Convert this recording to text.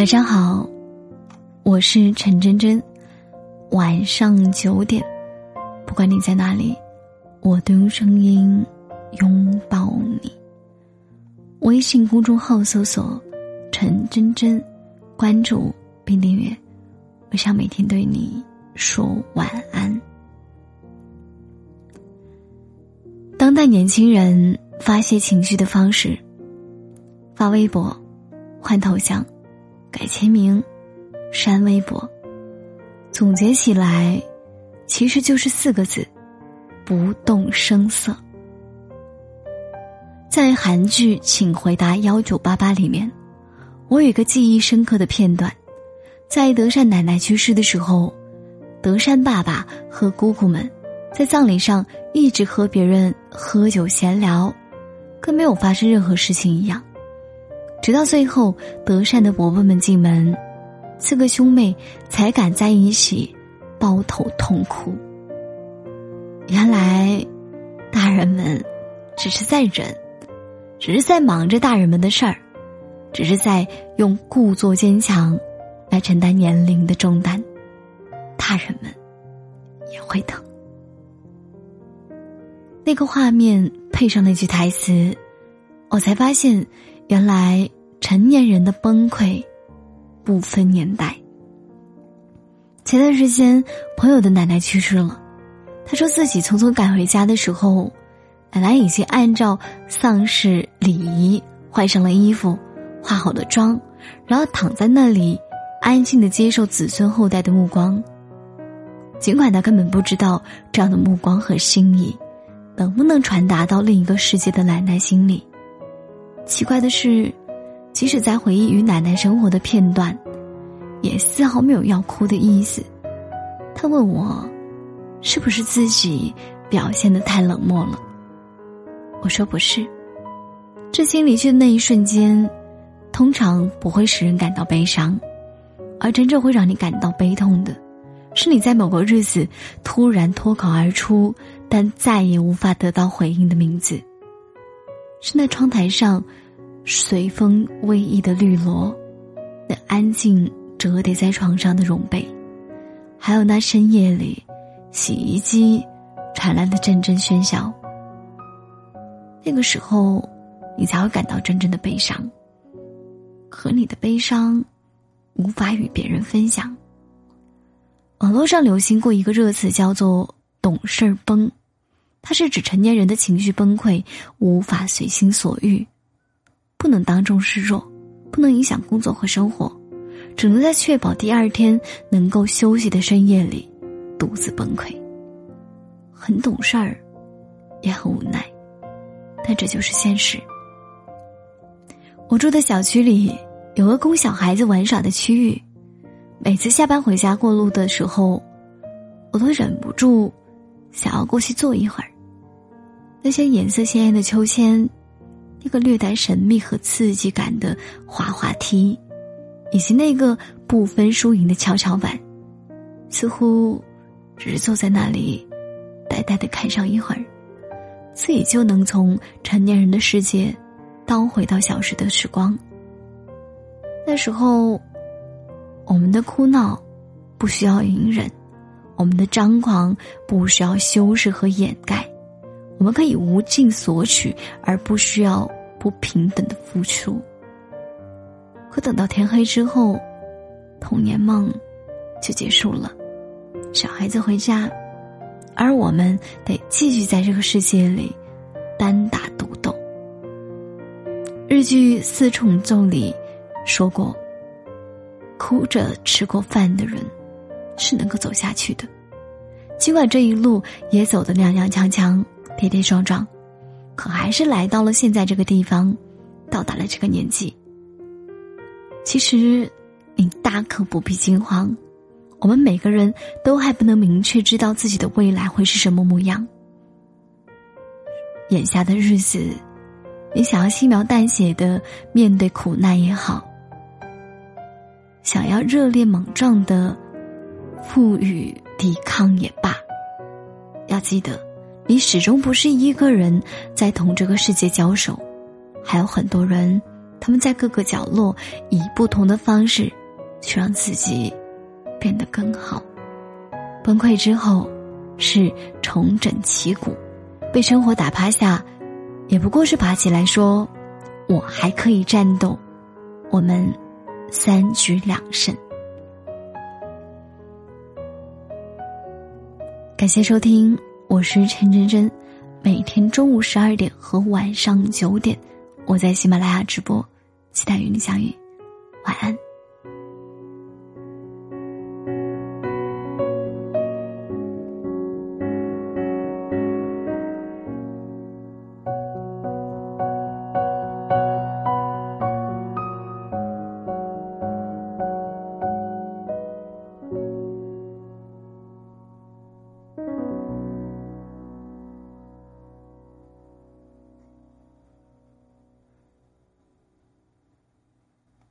晚上好，我是陈真真。晚上九点，不管你在哪里，我都用声音拥抱你。微信公众号搜索“陈真真”，关注并订阅，我想每天对你说晚安。当代年轻人发泄情绪的方式：发微博、换头像。改签名，删微博，总结起来，其实就是四个字：不动声色。在韩剧《请回答幺九八八》里面，我有一个记忆深刻的片段，在德善奶奶去世的时候，德善爸爸和姑姑们在葬礼上一直和别人喝酒闲聊，跟没有发生任何事情一样。直到最后，德善的伯伯们进门，四个兄妹才敢在一起抱头痛哭。原来，大人们只是在忍，只是在忙着大人们的事儿，只是在用故作坚强来承担年龄的重担。大人们也会疼。那个画面配上那句台词，我才发现。原来成年人的崩溃不分年代。前段时间，朋友的奶奶去世了，他说自己匆匆赶回家的时候，奶奶已经按照丧事礼仪换上了衣服，化好了妆，然后躺在那里，安静的接受子孙后代的目光。尽管他根本不知道这样的目光和心意，能不能传达到另一个世界的奶奶心里。奇怪的是，即使在回忆与奶奶生活的片段，也丝毫没有要哭的意思。他问我，是不是自己表现的太冷漠了？我说不是。至亲离去的那一瞬间，通常不会使人感到悲伤，而真正会让你感到悲痛的，是你在某个日子突然脱口而出，但再也无法得到回应的名字。是那窗台上随风微逸的绿萝，那安静折叠在床上的绒被，还有那深夜里洗衣机传来的阵阵喧嚣。那个时候，你才会感到真正的悲伤。可你的悲伤无法与别人分享。网络上流行过一个热词，叫做“懂事崩”。它是指成年人的情绪崩溃，无法随心所欲，不能当众示弱，不能影响工作和生活，只能在确保第二天能够休息的深夜里独自崩溃。很懂事儿，也很无奈，但这就是现实。我住的小区里有个供小孩子玩耍的区域，每次下班回家过路的时候，我都忍不住。想要过去坐一会儿。那些颜色鲜艳的秋千，那个略带神秘和刺激感的滑滑梯，以及那个不分输赢的跷跷板，似乎只是坐在那里，呆呆的看上一会儿，自己就能从成年人的世界倒回到小时的时光。那时候，我们的哭闹不需要隐忍。我们的张狂不需要修饰和掩盖，我们可以无尽索取，而不需要不平等的付出。可等到天黑之后，童年梦就结束了，小孩子回家，而我们得继续在这个世界里单打独斗。日剧《四重奏》里说过：“哭着吃过饭的人。”是能够走下去的，尽管这一路也走得踉踉跄跄、跌跌撞撞，可还是来到了现在这个地方，到达了这个年纪。其实，你大可不必惊慌，我们每个人都还不能明确知道自己的未来会是什么模样。眼下的日子，你想要轻描淡写的面对苦难也好，想要热烈莽撞的。赋予抵抗也罢，要记得，你始终不是一个人在同这个世界交手，还有很多人他们在各个角落以不同的方式，去让自己变得更好。崩溃之后，是重整旗鼓，被生活打趴下，也不过是爬起来说：“我还可以战斗。”我们三局两胜。感谢收听，我是陈真真。每天中午十二点和晚上九点，我在喜马拉雅直播，期待与你相遇。晚安。